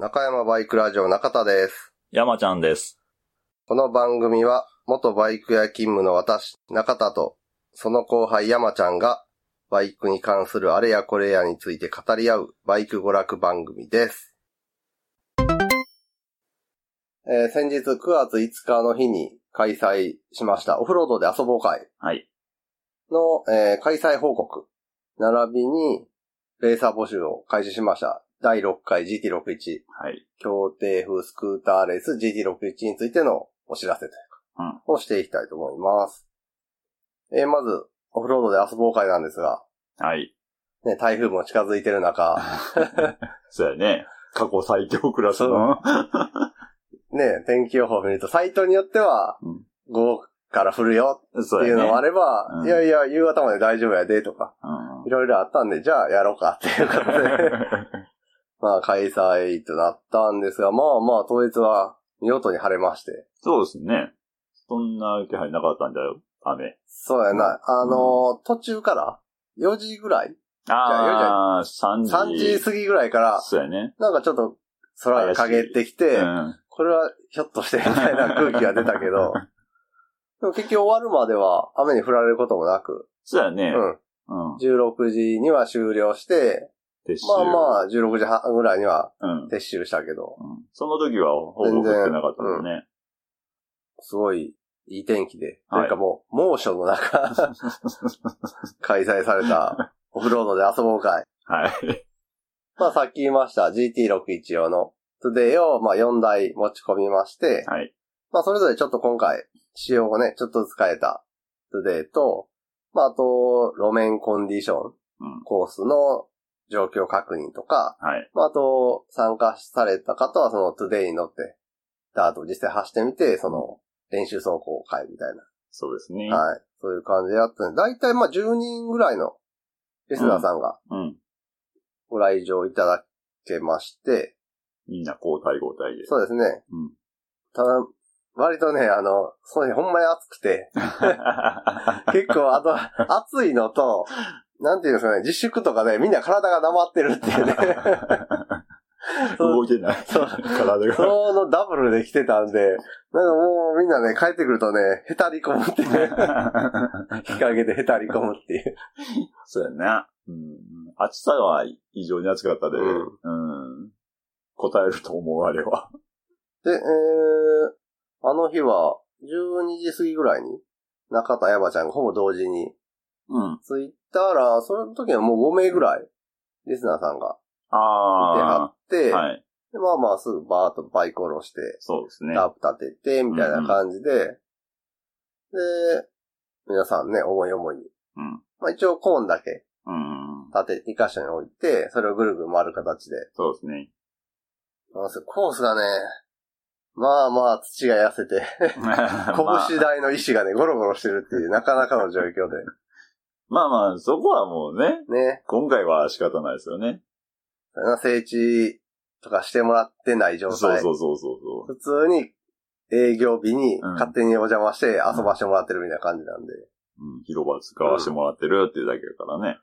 中山バイクラジオ中田です。山ちゃんです。この番組は、元バイク屋勤務の私、中田と、その後輩山ちゃんが、バイクに関するあれやこれやについて語り合う、バイク娯楽番組です。えー先日9月5日の日に開催しました、オフロードで遊ぼう会はい。の、えー開催報告、並びに、レーサー募集を開始しました。第6回 GT61 はい。協定風スクーターレース GT61 についてのお知らせというか、をしていきたいと思います。えーまず、オフロードで遊ぼう会なんですが、はい。ね、台風も近づいてる中、そうやね。過去最強クラスの。ね、天気予報を見ると、サイトによってはうん、午後から降るよっていうのもあれ。れば、うんいやいや、夕方まで大丈夫やで、とか、うんいろいろあったんで、じゃあやろうかっていうことで、まあ開催となったんですが、まあまあ当日は見事に晴れまして、そうですね。そんな気配なかったんだよ。雨。そうやな、あのー途中から、4時ぐらいああ、3時。3時過ぎぐらいから、そうやね。なんかちょっと空が陰ってきて、うん。これはひょっとしてみたいな空気が出たけど、でも結局終わるまでは雨に降られることもなく、そうやね。うん。うん。16時には終了して、撤収。まあまあ16時半ぐらいにはうん。うん。撤収したけど、その時はほぼ降ってなかったもんね。すごいいい天気で、はいというかもう猛暑の中、開催されたオフロードで遊ぼう会。はい。まあさっき言いました GT61 用のトゥデイをまあ4台持ち込みまして、はい。まあ、それぞれちょっと今回、仕様をね、ちょっとずつ変えたトゥデイと、まあ、あと、路面コンディション、うん。コースの状況確認とか、はい。まあ、あと、参加された方はそのトゥデイに乗って、ダートを実際走ってみて、その、練習走行を兼ねるみたいそうですね。な。はい。そういう感じでやったんで、だいたいまあ、10人ぐらいのリスナーさんがうん。ご来場いただけまして、みんな交代交代で。そうですね。うん。ただ、割とね、あの、その日ほんまに暑くて、結構、あと、暑いのと、なんていうんですかね、自粛とかでみんな体が黙ってるっていうね。動いてない。そう体が。そのダブルで来てたんで、なんかもうみんなね、帰ってくるとね、へたり込むってね、日陰でへたり込むっていう。そうやな。うん。暑さは異常に暑かったで。ううん。答えると思う、あれは。で、えー、あの日は、12時過ぎぐらいに、中田山ちゃんがほぼ同時にうん。着いたら、その時はもう5名ぐらい、リスナーさんがいてあはって、あ。はい。でまあまあすぐバーッとバイク下ろして、そうですね。タープ立てて、みたいな感じで、で、皆さんね、思い思いに。うん。まあ一応コーンだけうん。立て、2箇所に置いて、それをぐるぐる回る形で。そうですね。なんせコースがね、まあまあ土が痩せて、拳台の石がね、ゴロゴロしてるっていう、なかなかの状況で。まあまあ、そこはもうね、ね。今回は仕方ないですよね。整地とかしてもらってない状態。そうそうそうそうそう。普通に営業日にうん勝手にお邪魔して遊ばしてもらってるみたいな感じなんで。うん、広場使わせてもらってるっていうだけだからね。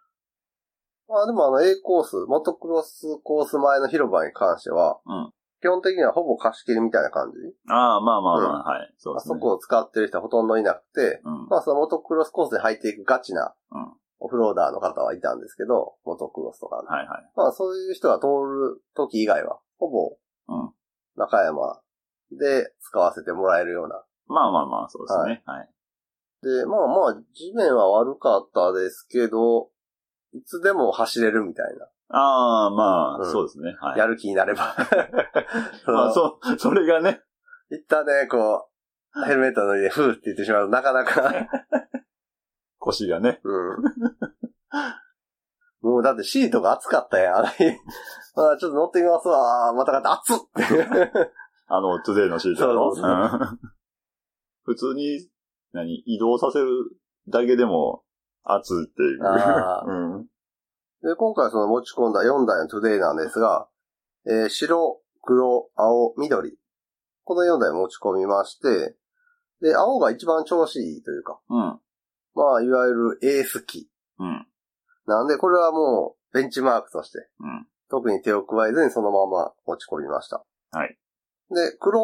まあでもあの A コース、モトクロスコース前の広場に関しては、うん基本的にはほぼ貸し切りみたいな感じ？ああ、まあまあまあ、はい。そうあですね。そこを使ってる人はほとんどいなくて、うん。まあそのモトクロスコースに入っていくガチなうんオフローダーの方はいたんですけど、モトクロスとかの。はいはい。まあそういう人が通る時以外は、ほぼうん。中山で使わせてもらえるような。まあまあまあ、そうですね。はい。で、まあまあ地面は悪かったですけど、いつでも走れるみたいな。ああ、まあ、うんそうですね。はい。やる気になれば。まあ、そそう、それがね。う。一旦ね、こう、ヘルメット脱いで、ふーって言ってしまうとなかなか、腰がね。うん。もうだってシートが熱かったやん、あの日。まあちょっと乗ってみますわ。またかって熱っ。あの、トゥデイのシートやろ？そうそううん普通に、何、移動させるだけでも、熱いっていう。あーうん。で、今回その持ち込んだ4台のトゥデイなんですが、えー白、黒、青、緑。この4台持ち込みまして、で、青が一番調子いいというか、うん。まあ、いわゆるエース機。うん。なんで、これはもう、ベンチマークとして、うん。特に手を加えずにそのまま持ち込みました。はい。で、黒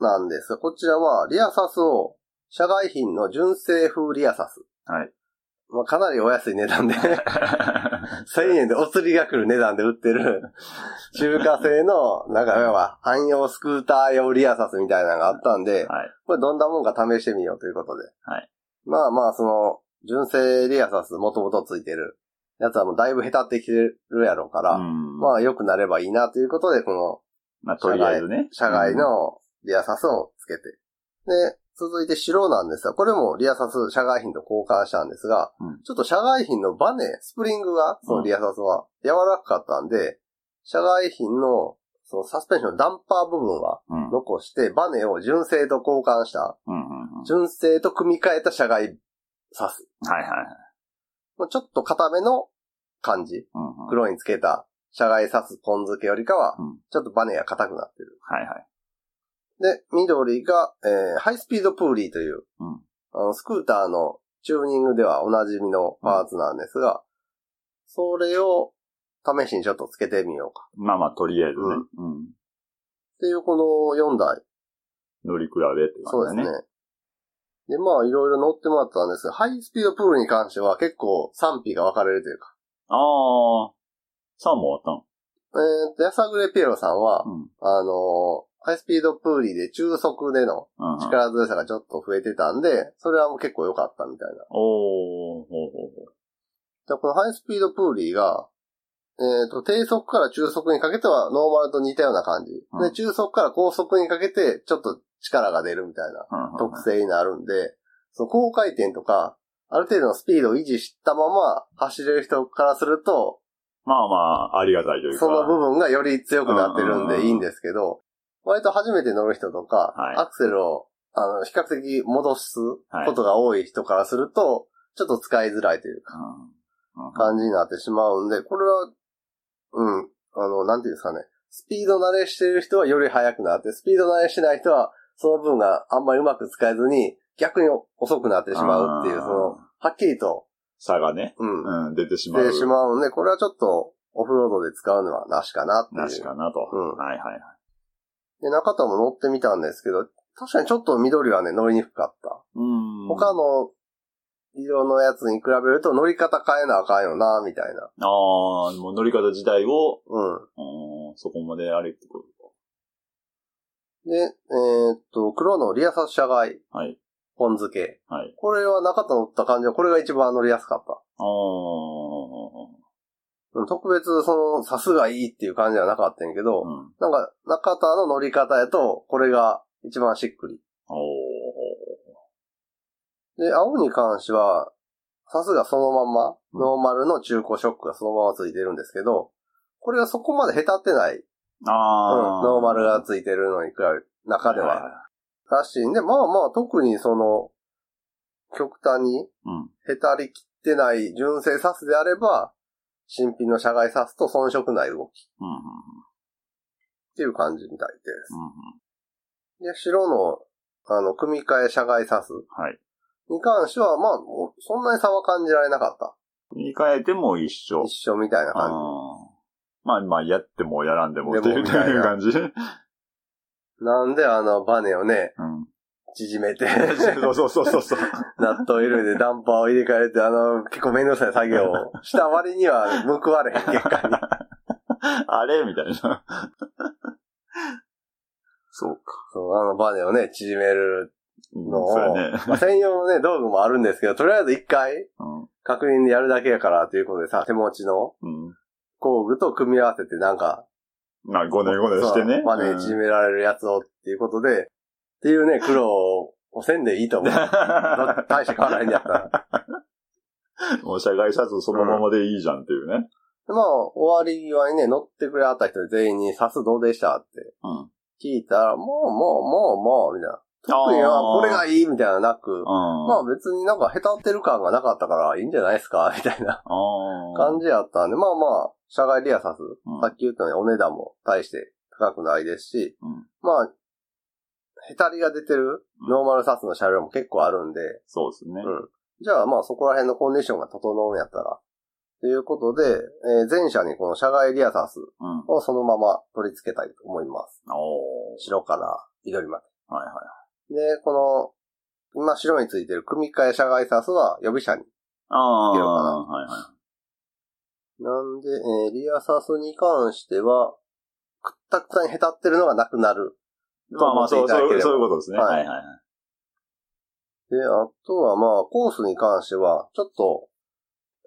なんですが、こちらはリアサスを社外品の純正風リアサス。はい。まあ、かなりお安い値段で、1000円でお釣りが来る値段で売ってる、中華製の、なんか、要は、汎用スクーター用リアサスみたいなのがあったんで、はい。これどんなもんか試してみようということで。はい。まあまあ、その、純正リアサスもともとついてるやつはもうだいぶ下手ってきてるやろうから、うんまあ良くなればいいなということで、このまあ、とりあえずね。社外のリアサスをつけて。で、続いて白なんですが、これもリアサス社外品と交換したんですが、うんちょっと社外品のバネ、スプリングが、そのリアサスは柔らかかったんで、社外品のそのサスペンションのダンパー部分は。残して、バネを純正と交換した、うんうんうん。純正と組み替えた社外サス。はいはいはい。ちょっと硬めの感じ。うんうん。黒につけた社外サスポン漬けよりかはうん、ちょっとバネが硬くなってる。はいはい。で、緑が、えーハイスピードプーリーという、うんあのスクーターのチューニングではおなじみのパーツなんですが、それを試しにちょっとつけてみようか。まあまあ、とりあえずね。うん。っていうこの4台。乗り比べってそうですね。で、まあいろいろ乗ってもらったんですが、ハイスピードプーリーに関しては結構賛否が分かれるというか。ああ。3もあったんえーと、やさぐれピエロさんは、うん。あのーハイスピードプーリーで中速での。力強さがちょっと増えてたんで、それはもう結構良かったみたいな。おー、ほうほうほう。でこのハイスピードプーリーが、えっ、と、低速から中速にかけてはノーマルと似たような感じ。うんで、中速から高速にかけてちょっと力が出るみたいな特性になるんで、その高回転とか、ある程度のスピードを維持したまま走れる人からすると、まあまあ、ありがたいというか。その部分がより強くなってるんでいいんですけど、割と初めて乗る人とか、はいアクセルを、あの、比較的戻すことが多い人からすると、ちょっと使いづらいというか、うん。うん感じになってしまうんで、これは、うん、あの、なんていうんですかね、スピード慣れしてる人はより速くなって、スピード慣れしてない人は、その分があんまりうまく使えずに、逆に遅くなってしまうっていう、あーその、はっきりと、差がね、うん、うん、出てしまう。出てしまうんで、これはちょっと、オフロードで使うのはなしかなっていう。なしかなと。うんはいはいはい。で、中田も乗ってみたんですけど、確かにちょっと緑はね、乗りにくかった。うん。他の色のやつに比べると乗り方変えなあかんよな、みたいな。ああ、もう乗り方自体を、うん。うん、そこまであれってことで、えーっと、黒のリアサス社外、か。はい。ポン漬け。はい。これは中田乗った感じは、これが一番乗りやすかった。ああ、うん特別、その、さすがいいっていう感じはなかったんやけど、うん。なんか、中田の乗り方やと、これが一番しっくり。おで、青に関しては、さすがそのまんま、うんノーマルの中古ショックがそのままついてるんですけど、これはそこまで下手ってない。うん、ああ、ノーマルがついてるのに比べる中では。らしいんで、まあまあ、特にその、極端にうん。へたりきってない純正サスであれば、新品の社外サスと遜色ない動きうん。うん。っていう感じみたいです。うん。で、白の、あの、組み替え社外サスはい。に関しては、まあ、そんなに差は感じられなかった。言い換えても一緒。一緒みたいな感あーまあまあ、やってもやらんでもっていう 感じ。じ。なんであのバネをね、うん。縮めて、そうそうそうそうそう。ナットを入れてダンパーを入れ替えて、あの、結構めんどくさい作業をした割には報われへん結果に。あれみたいな。そうか。そう、あのバネをね、縮めるのを、そうやね。まあ、専用のね、道具もあるんですけど、とりあえず一回うん。確認でやるだけやからということでさ、手持ちのうん。工具と組み合わせてなんか、まあ、5年5年してね。バネ縮められるやつをっていうことで、っていうね、苦労をせんでいいと思う。大して変わらへんやったら。もう社外シャツそのままでいいじゃんっていうね。でまあ、終わり際にね、乗ってくれはった人全員に、サスどうでした？ってうん。聞いたら、もう、もう、もう、もう、みたいな。特にはこれがいいみたいなのなく、うん。まあ別になんか下手ってる感がなかったからいいんじゃないですか？みたいなあ感じやったんで、まあまあ、社外リアサス、うんさっき言ったようにお値段も大して高くないですし、うんまあ、へたりが出てるうんノーマルサスの車両も結構あるんで、そうですね。うんじゃあまあそこら辺のコンディションが整うんやったら、っということで、えー前車にこの車外リアサスうん。をそのまま取り付けたいと思います。おー。白から緑まはいはい。で。で、この、今白についてる組み替え車外サスは予備車に。ああ、つけようかなはいはい。なんで、えーリアサスに関しては、くったくたにへたってるのがなくなる。まあまあ、そう、そう、いうことですね。ははいいはいはい。で、あとはまあ、コースに関しては、ちょっと、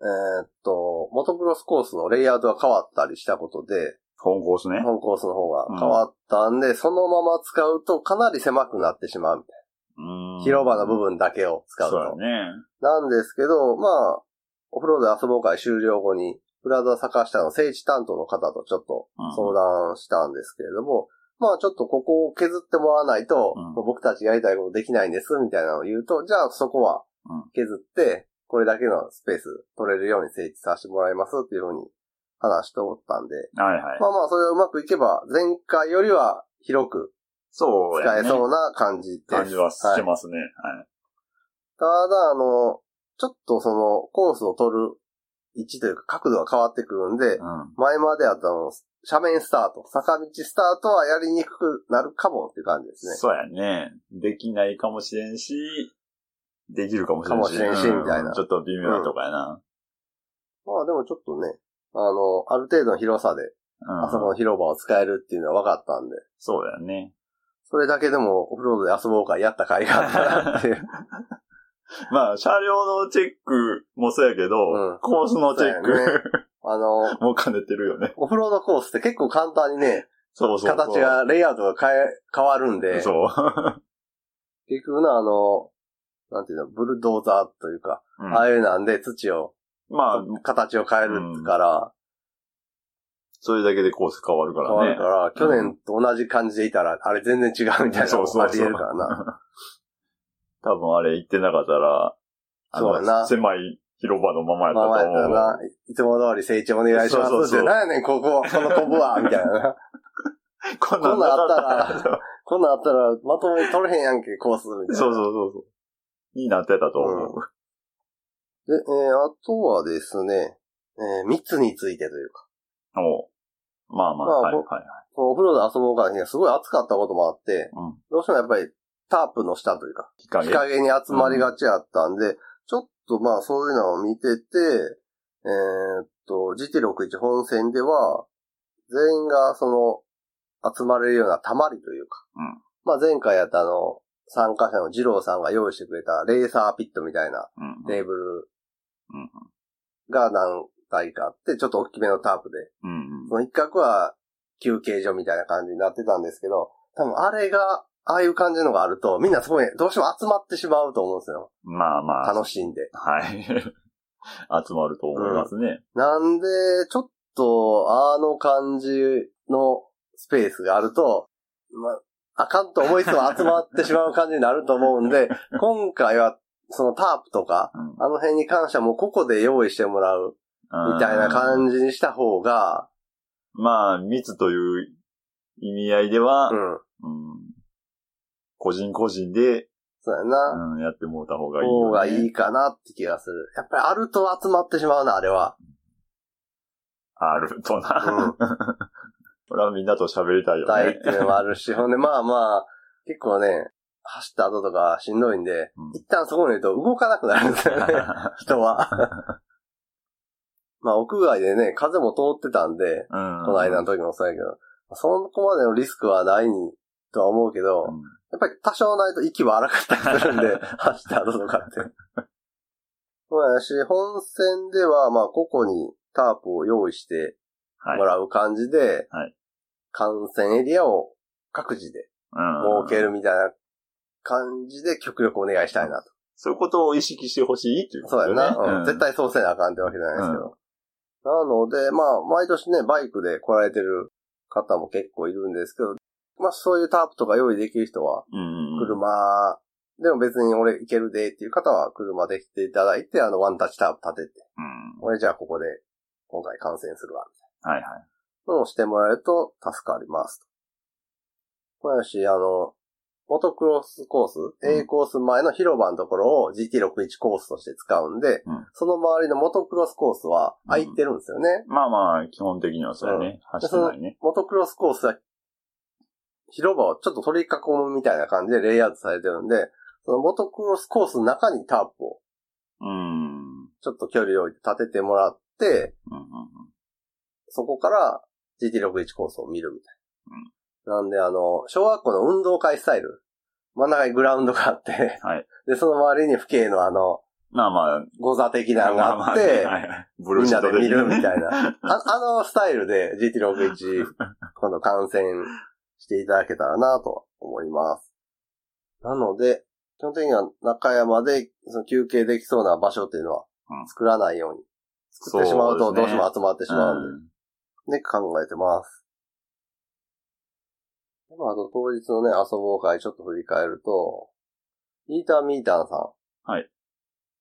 えーっと、モトクロスコースのレイアウトが変わったりしたことで、本コースね。本コースの方が変わったんで、そのまま使うとかなり狭くなってしまうみたいな。うん広場の部分だけを使うと。そうだね。なんですけど、まあ、オフロード遊ぼう会終了後に、プラザ坂下の聖地担当の方とちょっとうん相談したんですけれども、まあちょっとここを削ってもらわないと、うん僕たちやりたいことできないんです、みたいなのを言うと、じゃあそこはうん削って、これだけのスペース取れるように設置させてもらいますっていうふうに話しておったんで、はいはい。まあまあそれがうまくいけば、前回よりは広くそうやね。使えそうな感じです。感じはしはいますね。はい。ただ、あの、ちょっとそのコースを取る位置というか角度が変わってくるんで、うん。前まであったの、斜面スタート、坂道スタートはやりにくくなるかもっていう感じですね。そうやね。できないかもしれんし、できるかもしれんし。かもしれんしうんみたいなちょっと微妙なとこやな。まあでもちょっとね、あの、ある程度の広さで、うん。あそこの広場を使えるっていうのは分かったんで、そうだよね。それだけでもオフロードで遊ぼうかやった甲斐があったなっていう。まあ、車両のチェックもそうやけど、うんコースのチェック、そうやあの、もう兼ねてるよね。オフロードコースって結構簡単にね、そうそうそう。形が、レイアウトが変え、変わるんで、そう。結局な、あの、なんていうの、ブルドーザーというか、うんああいうなんで土を、まあ、形を変えるから、それだけでコース変わるか変わらね。るから、去年と同じ感じでいたら、あれ全然違うみたいなのそうそうそうもあり得るからな。多分あれ行ってなかったら、あのそうやな狭い広場のままやったまあまあやと思う。な、いつも通り成長お願いしますそうそうそうなんやねん、ここ、このコブは、みたいなな。こんなんあったら、こんなんあったら、まともに取れへんやんけ、コース、みたいな。そうそうそうそう。になってたと思う。で、えーあとはですね、えー密についてというか、おうまあまあ、まあぼはいはいはい。お風呂で遊ぼうからすごい暑かったこともあって、うん。どうしてもやっぱりタープの下というか、日陰。に集まりがちやったんで、ちょっとまあそういうのを見てて、えーっと、GT61 本線では、全員がその、集まれるような溜まりというか、うん。まあ前回やったあの、参加者の二郎さんが用意してくれたレーサーピットみたいなうん。テーブルうん。が何台かあって、ちょっと大きめのタープで、うん。その一角は休憩所みたいな感じになってたんですけど、多分あれが、ああいう感じのがあると、みんなそこにどうしても集まってしまうと思うんですよ。まあまあ。楽しんで。はい。集まると思いますね。なんで、ちょっと、あの感じのスペースがあると、まあ、あかんと思いつつも集まってしまう感じになると思うんで、今回は、そのタープとか、うんあの辺に関してはもうここで用意してもらう、みたいな感じにした方が、まあ、密という意味合いでは、うん、うん個人個人で、そうやな。うんやってもらった方がいいよ、ね。方がいいかなって気がする。やっぱりあると集まってしまうな、あれは。あるとうな。ん。これはみんなと喋りたいよ大っね。ていうのもあるし、ほんでまあまあ、結構ね、走った後とかしんどいんで、うん一旦そこにいると動かなくなるんですよね、人は。まあ屋外でね、風も通ってたんで、うん。この間の時もそうやけど、そこまでのリスクはないとは思うけど、うんやっぱり多少ないと息は荒かったりするんで、走った後とかって。そうやし、本線では、まあ、ここにタープを用意してはいも。らう感じで、はい観戦エリアを各自でうん設けるみたいな感じで極力お願いしたいなと。そういうことを意識してほしいっていうことそうやな、だよね。うん絶対そうせなあかんってわけじゃないですけど。なので、まあ、毎年ね、バイクで来られてる方も結構いるんですけど、まあ、そういうタープとか用意できる人は、うん。車、でも別に俺行けるでっていう方は車で来ていただいて、あのワンタッチタープ立てて、うん。俺じゃあここで今回観戦するわ、みたいはいはい。なのをしてもらえると助かりますと。これやし、あの、モトクロスコース、A コース前の広場のところを GT61 コースとして使うんで、うんその周りのモトクロスコースは空いてるんですよね。まあまあ、基本的にはそうやね。走ってないね。モトクロスコースは、広場をちょっと取り囲むみたいな感じでレイアウトされてるんで、そのモトクロスコースの中にタープをうん。ちょっと距離を置いて立ててもらって、うんうんそこから GT61 コースを見るみたいな。なんであの、小学校の運動会スタイル。真ん中にグラウンドがあって、はいで、その周りに父兄のあの、まあまあ、ゴザ的なのがあっまて、ブルーみんなで見るみいたいな。ああのスタイルで GT61 今度観戦していただけたらなと思います。なので、基本的には中山でその休憩できそうな場所っていうのはうん作らないように。作ってしまうとどうしても集まってしまうんで、うんね、考えてます。でまあ、あと当日のね、遊ぼう会ちょっと振り返ると、イーターミーターさん。はい。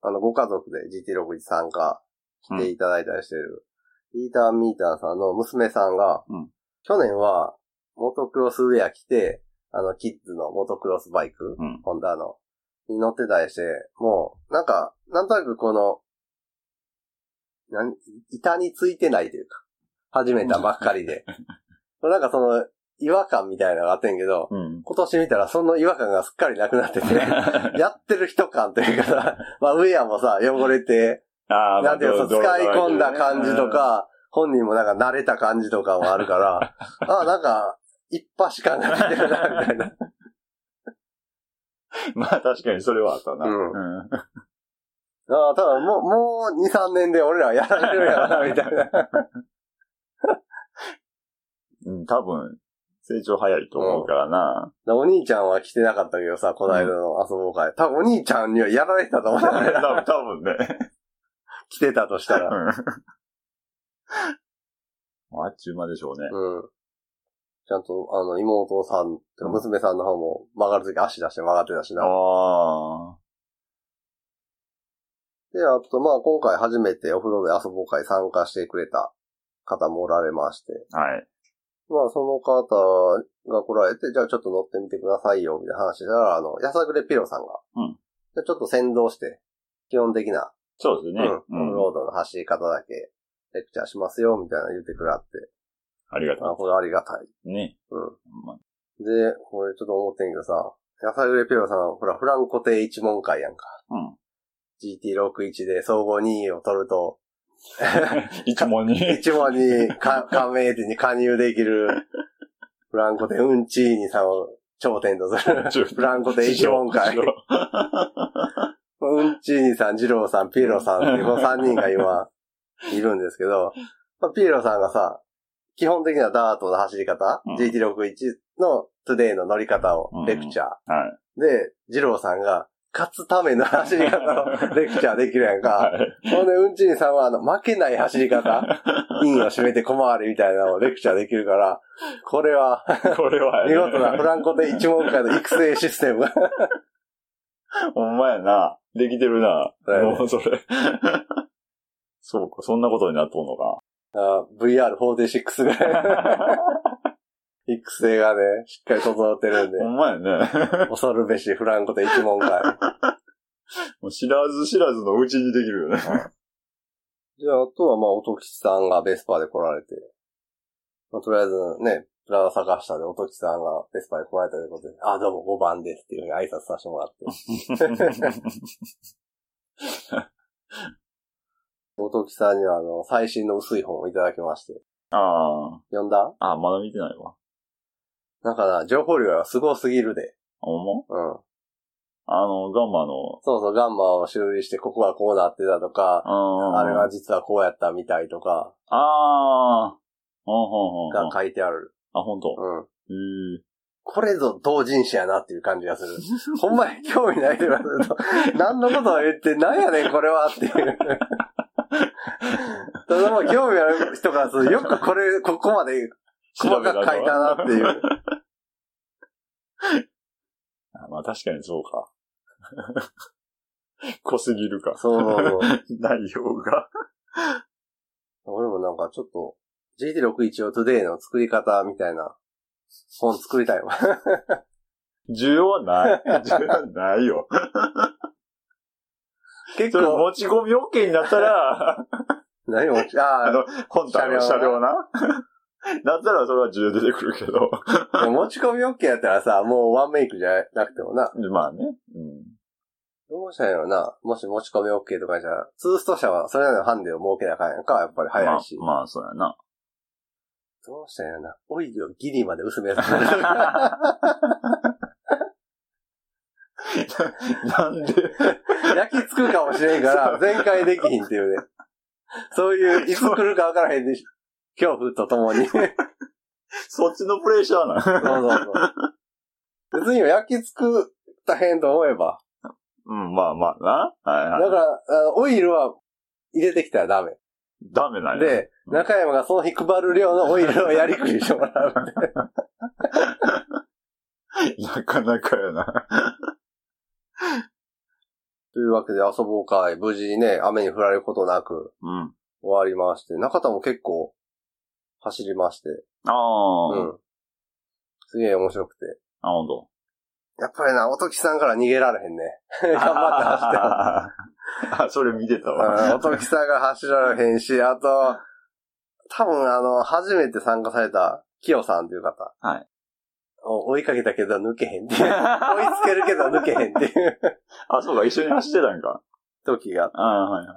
あの、ご家族で GT61 参加していただいたりしてる、イーターミーターさんの娘さんが、うん去年は、モトクロスウェア着て、あの、キッズのモトクロスバイク、うんホンダの、に乗ってたりして、もう、なんか、なんとなくこの、なん、板についてないというか、始めたばっかりで。なんかその、違和感みたいなのがあってんけど、うん。今年見たらその違和感がすっかりなくなってて、やってる人感というかさ、まあウェアもさ、汚れて、ああ、なんていうの、ど使い込んだど感じとか、本人もなんか慣れた感じとかもあるから、あなんか、一発感が出てるな、みたいな。まあ確かにそれはあったな。うんうん。ああ、多分もう、もう2、3年で俺らはやられるやろな、みたいな。うん、多分、成長早いと思うからな。お兄ちゃんは来てなかったけどさ、この間の遊ぼう会。多分お兄ちゃんにはやられてたと思うよ 多ね。分、多分ね。来てたとしたら。うんあっちゅう間でしょうね。うん。ちゃんと、あの、妹さん、娘さんの方も曲がるとき足出して曲がってたしな。あで、あと、まあ、今回初めてお風呂で遊ぼう会参加してくれた方もおられまして。あ。はい。まあ、その方が来られて、じゃあちょっと乗ってみてくださいよ、みたいな話したら、あの、やさぐれピロさんが。うんじゃあちょっと先導して、基本的な、そうですね。うん、オフロードの走り方だけ、レクチャーしますよ、みたいなの言ってくれって。ありがたあ、これありがたい。い。ね。うん。まあで、これちょっと思ってんけどさ、やさぐれピロさん、ほら、フランコ亭一問会やんか。うん。GT61 で総合2位を取ると、一問に。一問にか加盟店に加入できる、フランコ亭うんちーにさんを頂点とする、フランコ亭一問会。うんちーにさん、ジローさん、ピエロさんっていうこの3人が今、いるんですけど、まあ、ピエロさんがさ、基本的なダートの走り方、うん GT61 のトゥデイの乗り方をレクチャー。はい。で、ジローさんが、勝つための走り方をレクチャーできるやんか。はい。ほんで、うんちにさんは、あの、負けない走り方、インを締めて小回りみたいなのをレクチャーできるから、これは、これは、見事なフランコで一問会の育成システムが。ほんまやな。できてるな。もうそれ。そうか、そんなことになっとんのか。あ VR46 ぐらい。育成がね、しっかり整ってるんでほ、んまやね。恐るべしフランコで一問会。もう知らず知らずのうちにできるよね。じゃあ、あとはまあ、音吉さんがベスパーで来られて、まあ、とりあえずね、プラザ坂下で音吉さんがベスパーで来られたということで、あ、どうも5番ですっていうふうに挨拶させてもらって。音吉さんにはあの、最新の薄い本をいただきまして、あ読んだ？あ。あ、まだ見てないわ。なんかな、情報量がすごすぎるで。ほんま？うん。あの、ガンマの、そうそう、ガンマを修理して、ここはこうなってたとか、ああれは実はこうやったみたいとか、ああ。ほんほんほんほがん。書いてある。あ、ほんと？うん。へえ。これぞ同人誌やなっていう感じがする。ほんまに興味ない人がすると、何のことを言って、何やねんこれはっていう。ただまあ興味ある人からすると、よくこれ、ここまで細かく書いたなっていう。あまあ確かにそうか。濃すぎるか。そう。内容が。俺もなんかちょっと、GT61 を Today の作り方みたいな本作りたいわ。需要はない。需要はないよ。結構、持ち込み OK になったら、何も、ああの、本体の車車両両な。だったらそれは需要出てくるけど。あ、持ち込み OK やったらさ、もうワンメイクじゃなくてもな、まあね。うん。どうしたんやろな。もし持ち込み OK とかじゃ、ツースト社はそれなりのハンデを設けなあかんやんか、やっぱり早いし。まあ、まあ、そうやな。どうしたんやろな。オイルをギリまで薄める。なんで、焼き付くかもしれんから、全開できひんっていうね。そういう、いつ来るかわからへんで、恐怖とともに。そうそっちのプレッシャーな。そうそう。別に焼き付くたへんと思えば。うん、まあまあな。はいはい。だから、オイルは入れてきたらダメ。ダメなんや。で、中山がその日配る量のオイルをやりくりしてもらう。なかなかやな。というわけで遊ぼう会、無事にね、雨に降られることなくうん。終わりまして、中田も結構走りまして、ああ、うん。すげえ面白くて。あ、ほんと。やっぱりな、おときさんから逃げられへんね。頑張って走ってってあ、それ見てたわ。うんおときさんが走られへんし、あと、多分あの、初めて参加された、キヨさんという方。はい。を追いかけたけど抜けへんっていう。追いつけるけど抜けへんっていう あ、そうか、一緒に走ってたんか。時が。ああ、はいはい。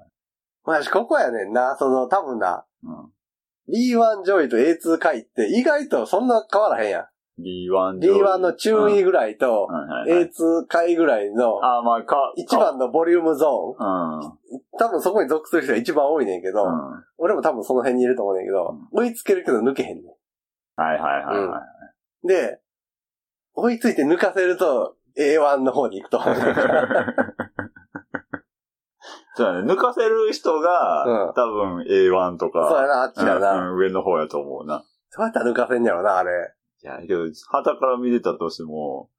まあ、ここやねんな、その、多分な、うん。B1 ジョイと A2 回って意外とそんな変わらへんやん。B1 B1 の中位ぐらいとうんはいはいはい A2 回ぐらいのああ、まあ、か、一番のボリュームゾか。うん。ーン。多分そこに属する人が一番多いねんけど、うん。俺も多分その辺にいると思うねんけど、追いつけるけど抜けへんねはいはいはいはん。い。で、追いついて抜かせると A1 の方に行くと。そうだね。抜かせる人が、うん多分 A1 とか、そうやな、あっちやうな。んうん上の方やと思うな。そうやったら抜かせんやろな、あれ。いや、けど、旗から見てたとしても、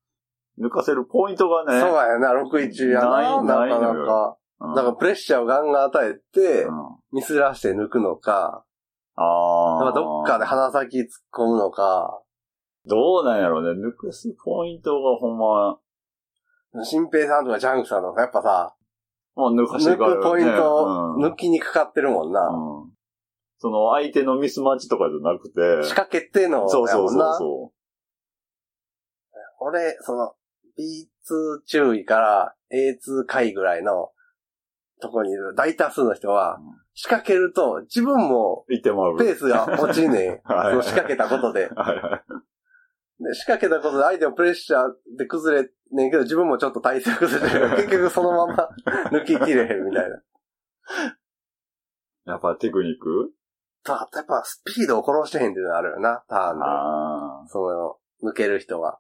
抜かせるポイントがね、そうやな、61やな、なかないないのなか。うん、だからプレッシャーをガンガン与えてう、ん、ミスらして抜くのか、ああ。なんかどっかで鼻先突っ込むのか、どうなんやろうね。抜かすポイントがほんま、新平さんとかジャンクさんとかやっぱさ、まあ抜かして抜から、ね。くポイントうん抜きにかかってるもんな。うんその相手のミスマッチとかじゃなくて、仕掛けてのそうそうそうやもんな。そ俺、その、B2 注意から A2 回ぐらいのとこにいる大多数の人はうん、仕掛けると自分もう。言ってまう。ペースが落ちんねん。はいその仕掛けたことで。はいはい。で仕掛けたことで相手もプレッシャーで崩れねんけど、自分もちょっと体勢崩れてる。結局そのまま抜ききれへんみたいな。やっぱテクニック？とあとやっぱスピードを殺してへんっていうのがあるよな、ターンで。あその、抜ける人は。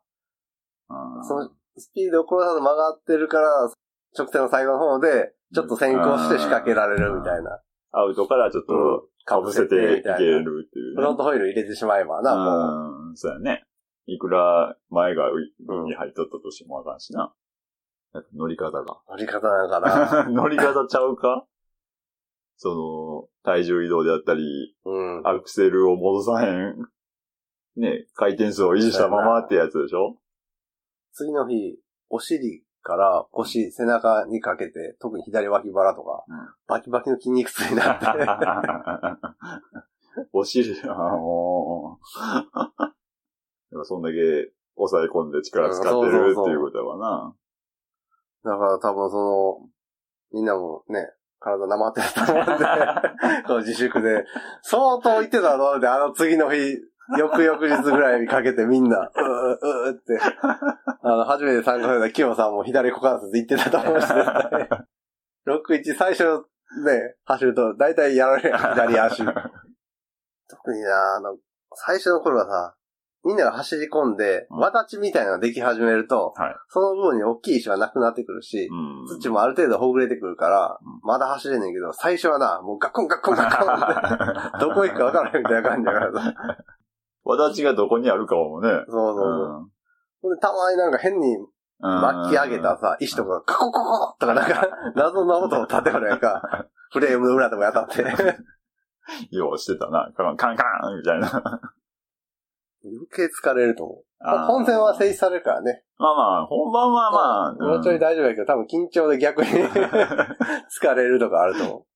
あ。そのスピードを殺さず曲がってるから、直線の最後の方で、ちょっと先行して仕掛けられるみたいな。アウトからちょっと、かぶせていけ。るっていう、フロントホイール入れてしまえばな、もう。うん、そうやね。いくら前が海に入っとったとしてもあかんしな。やっぱ乗り方が。乗り方なんかな。乗り方ちゃうか？その、体重移動であったり、うん。アクセルを戻さへん、ね、回転数を維持したままってやつでしょ？次の日、お尻から腰、背中にかけて、特に左脇腹とか、うんバキバキの筋肉痛になって。お尻、あもう。やっぱそんだけ抑え込んで力使ってるっていうことやわな。だから多分その、みんなもね、体なまってたと思うんで、この自粛で、相当言ってたので、あの次の日、翌々日ぐらいにかけてみんな、うーうーって、あの、初めて参加されたキヨさんも左股関節言ってたと思うし、絶対61最初ね、走ると大体やられる左足。特にな、あの、最初の頃はさ、みんなが走り込んで、うんわだちみたいなのができ始めると、はいその部分に大きい石はなくなってくるし、うん。土もある程度ほぐれてくるからうん、まだ走れんねんけど、最初はな、もうガッコンガッコンガッコンって、どこ行くか分からへんみたいな感じだからさ。わだちがどこにあるかもね。そうそうそう。ほんでたまになんか変に巻き上げたさ、石とかがカコココとかなんか、謎の音を立てるやんか、フレームの裏とかに当たって。ようしてたな。カンカンカンみたいな。余計疲れると思あー本戦は停止されるからね。まあまあ、本番はまあ、もうちょい大丈夫やけど、多分緊張で逆に 疲れるとかあると思うん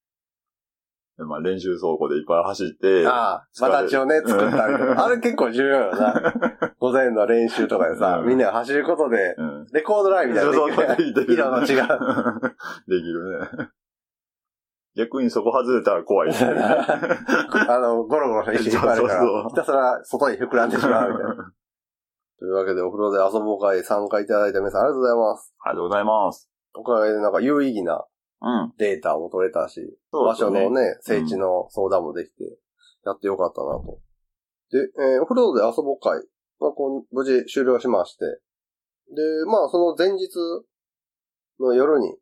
まあ練習走行でいっぱい走って、う。ああ、形をね、作った。あれ結構重要よな。午前の練習とかでさ、うんみんなが走ることで、うん。レコードラインみたいな色の違う。できるね。逆にそこ外れたら怖いですね。あの、ゴロゴロ石引っ張るからひたすら外に膨らんでしまうみたいな。というわけで、お風呂で遊ぼう会参加いただいた皆さんありがとうございます。ありがとうございます。おかげでなんか有意義なうん。データも取れたし、うですね所のね、聖地の相談もできて、やってよかったなと。で、えーお風呂で遊ぼう会はこう無事終了しまして、で、まあその前日の夜に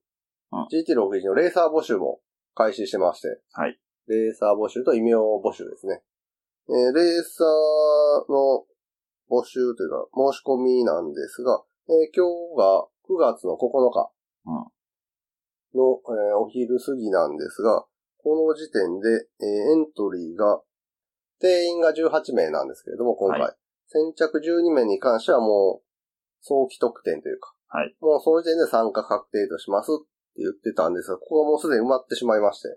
うん GT61 のレーサー募集も開始してまして、はい。レーサー募集と異名募集ですね。えーレーサーの募集というか申し込みなんですが、えー今日が9月の9日うんの、えーお昼過ぎなんですが、この時点で、えーエントリーが、定員が18名なんですけれども、今回。は先着12名に関してはもう、早期特典というか、はいもうその時点で参加確定としますって言ってたんですが、ここがもうすでに埋まってしまいまして。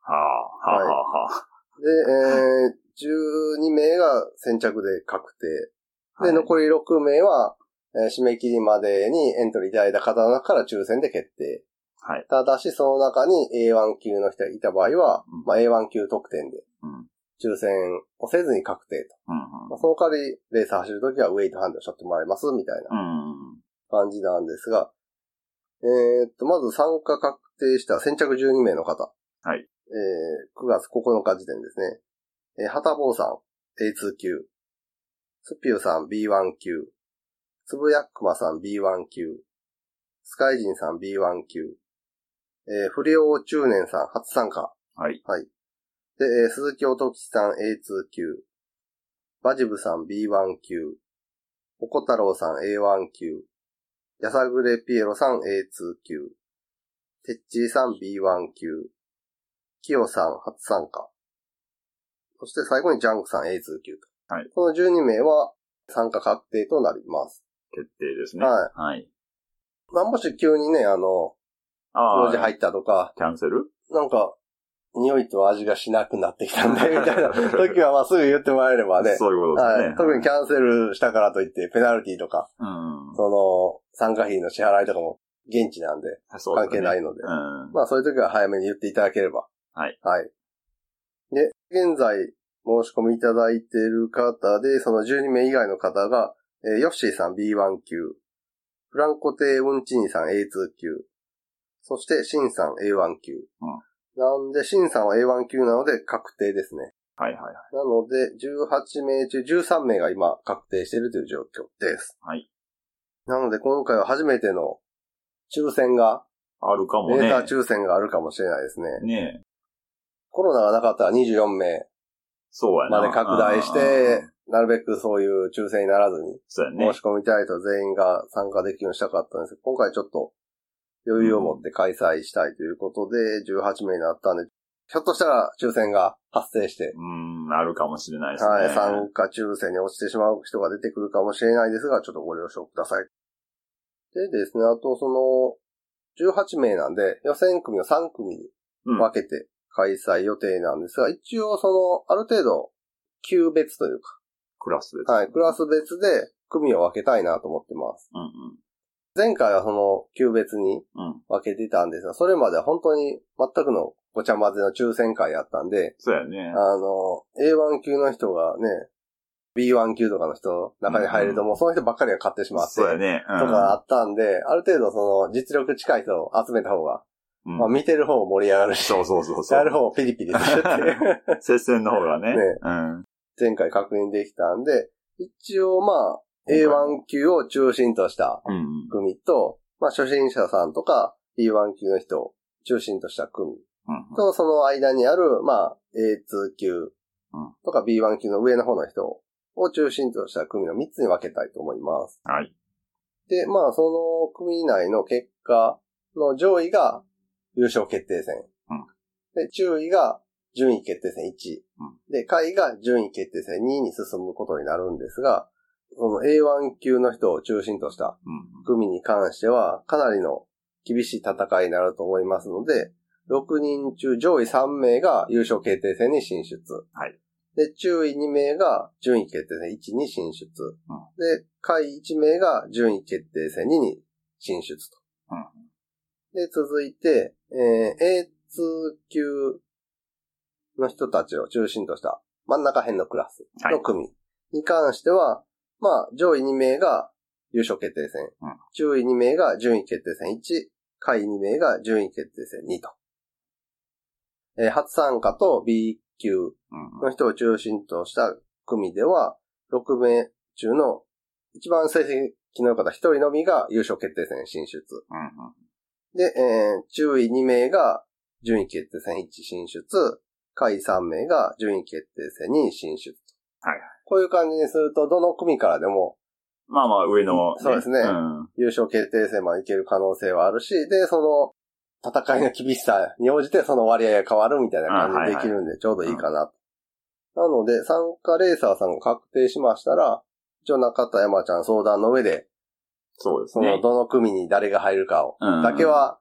はあ、はあ、はあ、はあ。で、えー、12名が先着で確定。で、はい残り6名は、えー締め切りまでにエントリーいただいた方の中から抽選で決定。はい。ただし、その中に A1 級の人がいた場合は、うんまあ、A1 級特典でうん。抽選をせずに確定と。うん。まあ、その代わり、レース走るときはウェイトハンドをしょってもらいます、みたいなうん。感じなんですが、えーっと、まず参加確定した先着12名の方。はい。えー、9月9日時点ですね。えー、はたぼうさん、A2 級。スピューさん、B1 級。つぶやっくまさん、B1 級。スカイジンさん、B1 級。えー、不良中年さん、初参加。はい。はい。で、えー鈴木音吉さん A2 級。バジブさん B1 級。おこ太郎さん A1 級。やさぐれピエロさん A2 級。てっちーさん B1 級。きよさん初参加。そして最後にジャンクさん A2 級と。はいこの12名は参加確定となります。決定ですね。はい。はい。まあ、もし急にね、あの、ああ、用事入ったとか、キャンセル？なんか、匂いと味がしなくなってきたんで、みたいな時はまあすぐ言ってもらえればね。そういうことですね。はい。特にキャンセルしたからといって、ペナルティとか、うん。その、参加費の支払いとかも現地なんで、そうですね関係ないので。うん。まあそういう時は早めに言っていただければ。はい。はい。で、現在、申し込みいただいている方で、その12名以外の方が、えーヨッシーさん B1 級、フランコテウンチニさん A2 級、そしてシンさん A1 級。なんで、シンさんは A1 級なので確定ですね。はいはいはい。なので、18名中13名が今確定しているという状況です。はい。なので、今回は初めての抽選が、あるかもね。レーザー抽選があるかもしれないですね。ねえ。コロナがなかったら24名そうやな。まで拡大しうてん、なるべくそういう抽選にならずに、そうやね申し。込みたいと全員が参加できるようにしたかったんですけど、今回ちょっと余裕を持って開催したいということで、18名になったんで、ひょっとしたら抽選が発生して、うん、あるかもしれないですね。はい、参加抽選に落ちてしまう人が出てくるかもしれないですが、ちょっとご了承ください。でですね、あとその、18名なんで、予選組を3組にうん。分けて開催予定なんですが、一応その、ある程度、級別というクラスです。か、はい、クラス別で組を分けたいなと思ってます。うん前回はその、級別にうん。うん。分けてたんですが、それまでは本当に全くのごちゃ混ぜの抽選会やったんで、そうやね。あの、A1 級の人がね、B1 級とかの人の中に入ると、うんもうその人ばっかりが買ってしまって、そうやね。うんとかあったんで、ある程度その実力近い人を集めた方が、うんまあ見てる方も盛り上がるし、そうそうそうそう。やる方もピリピリするっていう 接戦の方がね。ねうん。前回確認できたんで、一応まあ、今回 A1 級を中心としたうん。組と、まあ初心者さんとか B1 級の人を中心とした組うん。と、その間にある、まあ A2 級うんとか B1 級の上の方の人を中心とした組の3つに分けたいと思います。はい。で、まあその組内の結果の上位が優勝決定戦。うんで、中位が順位決定戦1位。うんで、下位が順位決定戦2位に進むことになるんですが、その A1 級の人を中心としたうん。組に関しては、かなりの厳しい戦いになると思いますので、6人中上位3名が優勝決定戦に進出。はい。で、中位2名が順位決定戦1に進出。で、下位1名が順位決定戦2に進出と。うんで、続いて、えー A2 級の人たちを中心とした真ん中辺のクラスの組に関しては、まあ、上位2名が優勝決定戦、うん中位2名が順位決定戦1、下位2名が順位決定戦2と。えー初参加と B 級うん。の人を中心とした組では、6名中の一番成績の良かった1人のみが優勝決定戦進出。うん。で、えー、中位2名が順位決定戦1進出、下位3名が順位決定戦2進出。はい。こういう感じにすると、どの組からでもまあまあ、上の、そうですねうん。優勝決定戦までいける可能性はあるし、で、その、戦いの厳しさに応じてその割合が変わるみたいな感じでできるんで、ちょうどいいかなと。なので、参加レーサーさんが確定しましたら、一応中田山ちゃん相談の上で、そうですねその、。どの組に誰が入るかを、うんだけは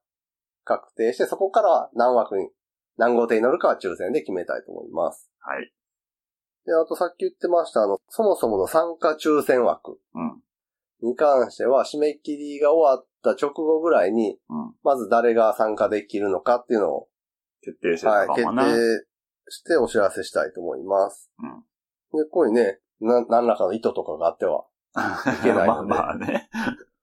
確定して、そこからは何枠に、何号艇に乗るかは抽選で決めたいと思います。はい。で、あとさっき言ってました、あの、そもそもの参加抽選枠うん。に関しては、締め切りが終わった直後ぐらいに、うん。まず誰が参加できるのかっていうのを、決定してはい、決。定してお知らせしたいと思います。うん。で、こういうね、な、何らかの意図とかがあっては、いけない まあのでまあね。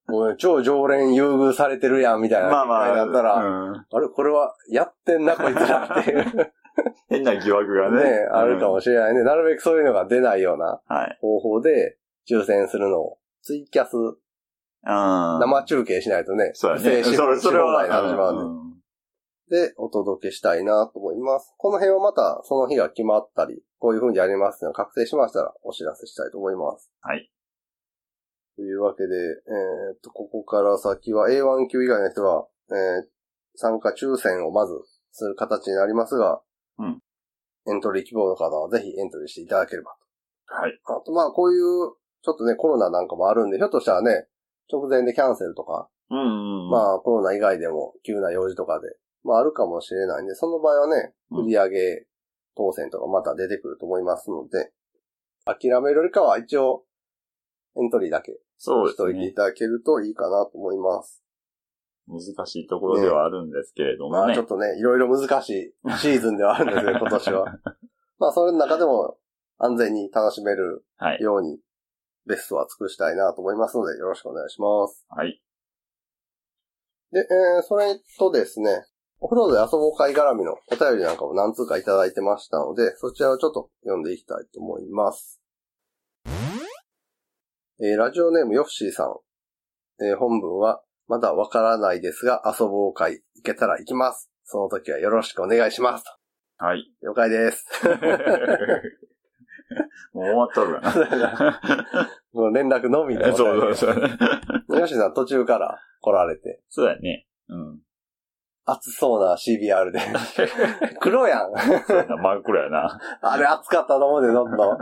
もう超常連優遇されてるやん、みたいな。まあまあ。だったら、うんあれ、これは、やってんな、こいつらっていう。変な疑惑がねね。あるかもししれないね。なるべくそういうのが出ないような。方法で抽選するのを、ツイキャス、うん。生中継しないとね、そうやね。それ、それは、になってしまうんで、うんで、お届けしたいなと思います。この辺はまた、その日が決まったり、こういう風にやりますのが確定しましたら、お知らせしたいと思います。はい。というわけで、えーっと、ここから先は A1 級以外の人は、えー参加抽選をまずする形になりますが、うんエントリー希望の方はぜひエントリーしていただければはい。と。あと、まあ、こういう、ちょっとね、コロナなんかもあるんで、ひょっとしたらね、直前でキャンセルとか、うんうん。あ、まあ、コロナ以外でも急な用事とかで、まあ、あるかもしれないんで、その場合はね、うん売上当選とかまた出てくると思いますので、諦めるよりかは一応、エントリーだけしといていね。ただけるといいかなと思います。難しいところではあるんですけれどもねまあちょっ。とね、いろいろ難しい シーズンではあるんですよ、今年は。まあそれの中でも安全に楽しめるはい。ようにベストは尽くしたいなと思いますので、よろしくお願いします。はい。で、えー、それとですね、お風呂で遊ぼう会絡みのお便りなんかも何通かいただいてましたので、そちらをちょっと読んでいきたいと思います。えーラジオネームヨッシーさん。えー本文は、まだわからないですが、遊ぼう会行けたら行きます。その時はよろしくお願いします。はい。了解です。もう終わっとるかな。もう連絡のみで。そうそうそう。ヨッシーさん途中から来られて、そうやね。うん。熱そうな CBR で。黒やん。真っ黒やな。あれ熱かったと思うで、どんどん。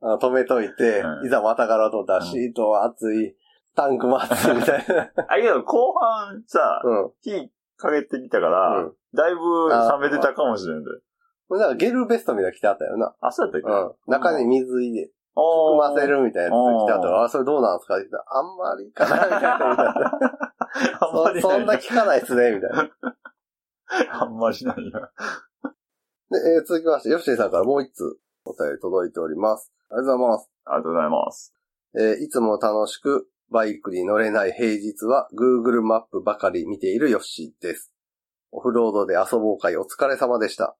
止めといて、うんいざまたがろうと思ったら、うんシートは熱い、タンクも熱いみたいな。あ、けど後半さ、うん。火かけてきたから、うんだいぶ冷めてたかもしれんで。これなんかゲルベストみたいなの着てあったよな。あ、そうやったっけ？うん。中に水入れ、含ませるみたいなやつ着てあったら、あ、それどうなんですか？って言ったら、あんまりかな、みたいな。あんまりそそんなない。聞かないっすね、みたいな。あんまりないや。で、えー続きまして、ヨッシーさんからもう一通お便り届いております。ありがとうございます。ありがとうございます。えーいつも楽しくバイクに乗れない平日は Google マップばかり見ているヨッシーです。オフロードで遊ぼう会お疲れ様でした。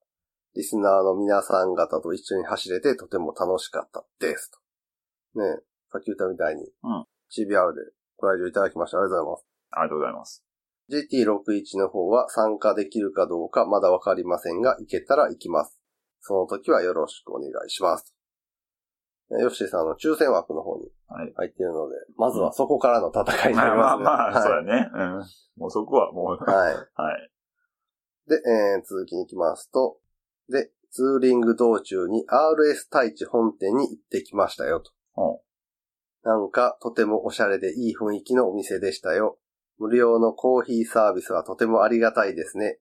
リスナーの皆さん方と一緒に走れてとても楽しかったです。とねえさっき言ったみたいに、うん CBR でご来場いただきました。ありがとうございます。ありがとうございます。GT61 の方は参加できるかどうかまだわかりませんが、行けたら行きます。その時はよろしくお願いします。えーヨッシーさんの抽選枠の方にはい。入っているので、まずはそこからの戦いになまあまありますね。まあ、そうはやね。うん。もうそこはもう、い。はい。はい。で、えー続きに行きますと、で、ツーリング道中に RS 太一本店に行ってきましたよと。ほなんかとてもおしゃれでいい雰囲気のお店でしたよ。無料のコーヒーサービスはとてもありがたいですね。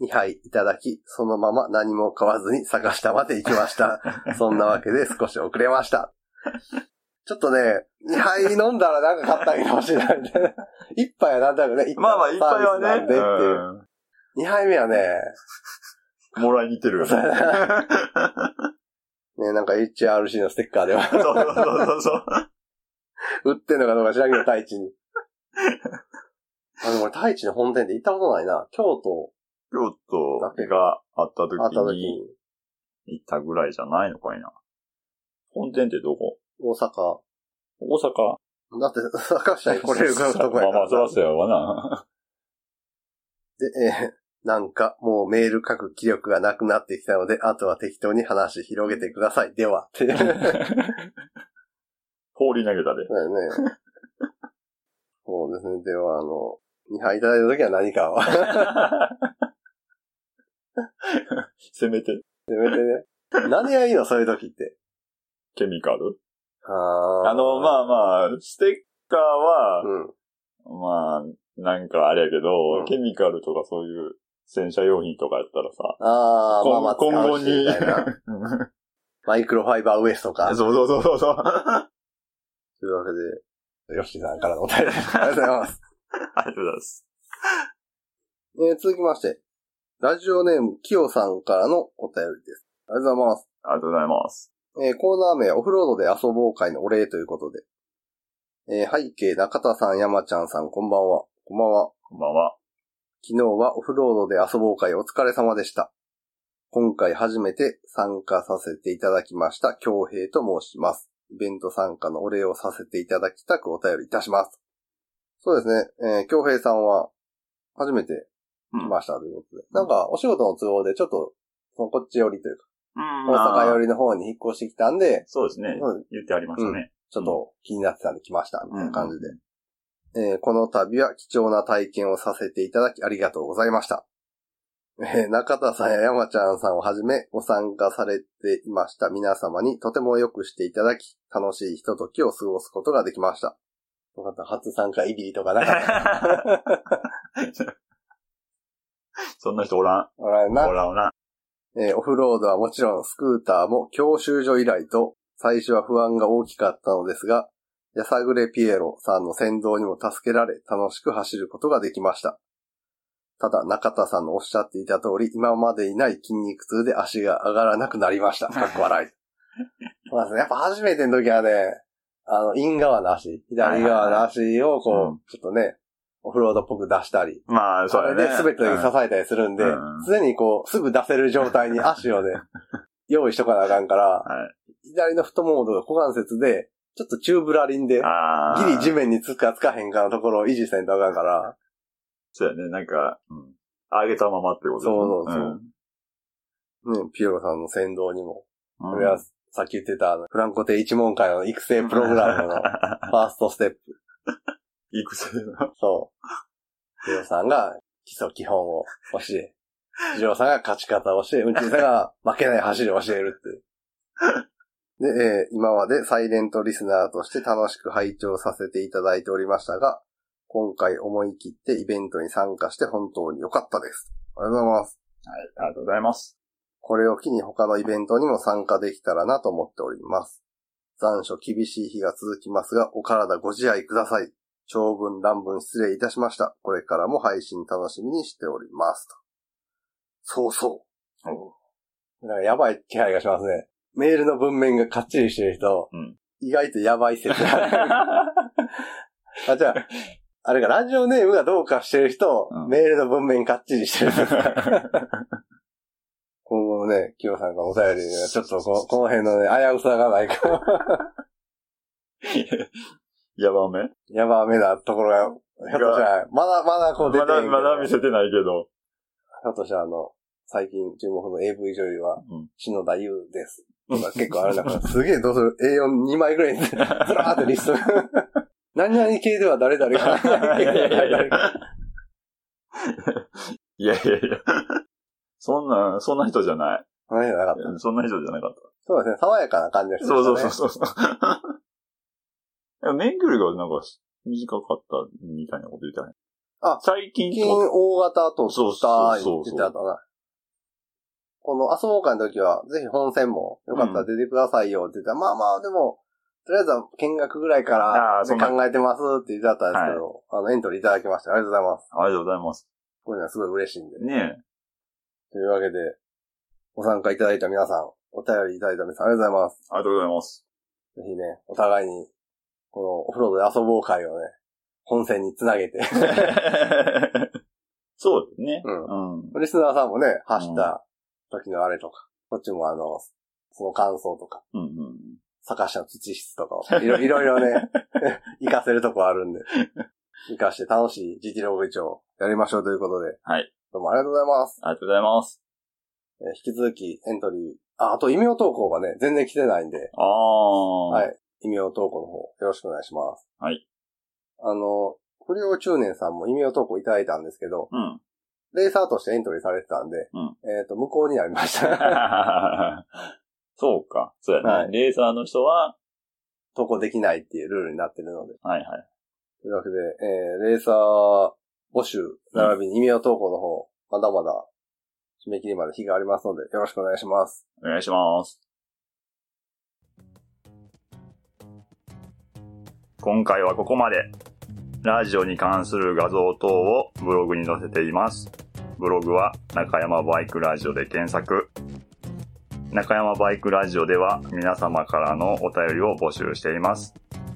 2杯いただき、そのまま何も買わずに坂下まで行きました。そんなわけで少し遅れました。ちょっとね、2杯飲んだらなんか買ってあげてほしいな、みたいな。1杯はなんとなくね、一杯まあまあ、いっぱいはね。サービスなんでっていう。2杯目はね、うんもらいに行ってるよね。ね、なんか HRC のステッカーではそうそうそうそう。売ってんのかどうか知らんけど、太一に。あの、俺、太一の本店で行ったことないな。京都京都があった時あった時にに、行ったぐらいじゃないのかいな。本店ってどこ？大阪。大阪だって、坂下に来れるからとこやから。まあまあ、そらそうやわな。で、えーなんか、もうメール書く気力がなくなってきたので、あとは適当に話広げてください。では。放り投げたで。だよね。そうですね。では、あの、2杯いただいた時は何かは。せめて、せめてね。何がいいのそういう時って？ケミカル？ああの、まあまあ、ステッカーは、うん。まあ、なんかあれやけど、うんケミカルとかそういう洗車用品とかやったらさ、ああ、まあまあ、今後に マイクロファイバーウエストか。そうそうそうそうそう。というわけで、ヨッシーさんからのお便りです。ありがとうございます。ありがとうございます。えー続きまして、ラジオネーム、キヨさんからのお便りです。ありがとうございます。ありがとうございます。えーコーナー名、オフロードで遊ぼう会のお礼ということで。えー背景、中田さん、山ちゃんさん、こんばんは。こんばんは。こんばんは。昨日はオフロードで遊ぼう会お疲れ様でした。今回初めて参加させていただきました、京平と申します。イベント参加のお礼をさせていただきたくお便りいたします。そうですね、えー京平さんは初めて来ましたということで。なんか、お仕事の都合でちょっと、そのこっち寄りというか、うん大阪寄り。りの方に引っ越してきたんで、そうですねうん。言ってありましたね。ちょっと気になってたんで来ました、みたいな感じで。えーこの度は貴重な体験をさせていただきありがとうございました。えー中田さんや山ちゃんさんをはじめご参加されていました皆様にとても良くしていただき、楽しいひとときを過ごすことができました。よかった。初参加イビリとかなかった。そんな人おらん。ほらなおらんおらん。えーオフロードはもちろんスクーターも教習所以来と最初は不安が大きかったのですが、やさぐれピエロさんの先導にも助けられ楽しく走ることができました。ただ中田さんのおっしゃっていた通り、今までにない筋肉痛で足が上がらなくなりました。かっこ笑い。そうですね。やっぱ初めての時はね、あの、イン側の足、左側の足をこう、うんちょっとね、オフロードっぽく出したり、まあ、そうやね。で全てに支えたりするんでうん、常にこう、すぐ出せる状態に足をね、用意しとかなあかんから、はい。左の太ももとか股関節で、ちょっとチューブラリンで、ああ。ギリ地面につくかつかへんかのところを維持せんとあかんから、そうやね。なんか、うん。上げたままってことそうそうそうね、ピエロさんの先導にも、うん。これはさっき言ってたフランコ亭一門会の育成プログラムの ファーストステップ。育成の。そう。ピエロさんが基礎基本を教え、ジローさんが勝ち方を教え、うんちんさんが負けない走りを教えるって。で、えー今までサイレントリスナーとして楽しく拝聴させていただいておりましたが、今回思い切ってイベントに参加して本当に良かったです。ありがとうございます。はい。ありがとうございます。これを機に他のイベントにも参加できたらなと思っております。残暑厳しい日が続きますが、お体ご自愛ください。長文乱文失礼いたしました。これからも配信楽しみにしております。とそうそう。なんかやばい気配がしますね。メールの文面がかっちりしてる人、うん。意外とやばい説が あ、じゃあ、あれか、ラジオネームがどうかしてる人、うん。メールの文面かっちりしてる。説 今後のね、キヨさんがお便りにはちょっとここの辺のね、危うさがないか、やばめ？やばめなところが、ひょっとしたら、まだまだこう出てまだ、んけど。まだ見せてないけど。ひょっとしたらあの、最近注目の AV 女優は、うん。篠田優です。とか結構ある中、すげえどうする ?A42 枚ぐらいにずらーってリスト。何々系では誰々が、何々系では誰々が。いやいやいや。そんな、そんな人じゃない。何じゃなかった。そんな人じゃなかっそうですね、爽やかな感じのた。人でしたね。そうそうそうそう。いや免許料がなんか短かったみたいなこと言ってたね。あ最近最近大型とそうしたそうそうそう言ってたな。この遊ぼう会の時は、ぜひ本戦もよかったら出てくださいよって言ったら、まあまあでも、とりあえずは見学ぐらいから考えてますって言ってたんですけど、あの、エントリーいただきまして、ありがとうございます。ありがとうございます。こういうのはすごい嬉しいんで。ねというわけで、ご参加いただいた皆さん、お便りいただいた皆さん、ありがとうございます。ありがとうございます。ぜひね、お互いに、このオフロードで遊ぼう会をね、本戦につなげて、そうですね。うんうん。リスナーさんもね、走った時のあれとか、こっちもあの、その感想とか、うんうん。坂下土質とかを、いろいろいろね、活かせるとこあるんで、活かして楽しい GT ログ一をやりましょうということで、はい。どうもありがとうございます。ありがとうございます。えー引き続きエントリー、あ、あと異名投稿がね、全然来てないんで、ああ。。はいい。異名投稿の方、よろしくお願いします。はい。あの、不良中年さんも異名投稿いただいたんですけど、うん。レーサーとしてエントリーされてたんで、うんえっ、と、無効になりました。そうか。そうやね。はいレーサーの人は、投稿できないっていうルールになってるので。はいはい。というわけで、えー、レーサー募集、並びに異名投稿の方、まだまだ締め切りまで日がありますので、よろしくお願いします。お願いします。今回はここまで。ラジオに関する画像等をブログに載せています。ブログは中山バイクラジオで検索。中山バイクラジオでは皆様からのお便りを募集しています。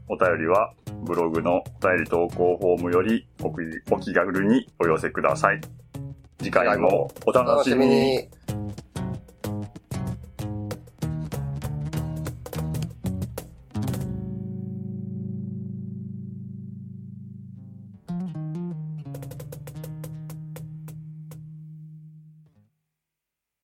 お便りはブログのお便り投稿フォームよりお気軽にお寄せください。次回もお楽しみに。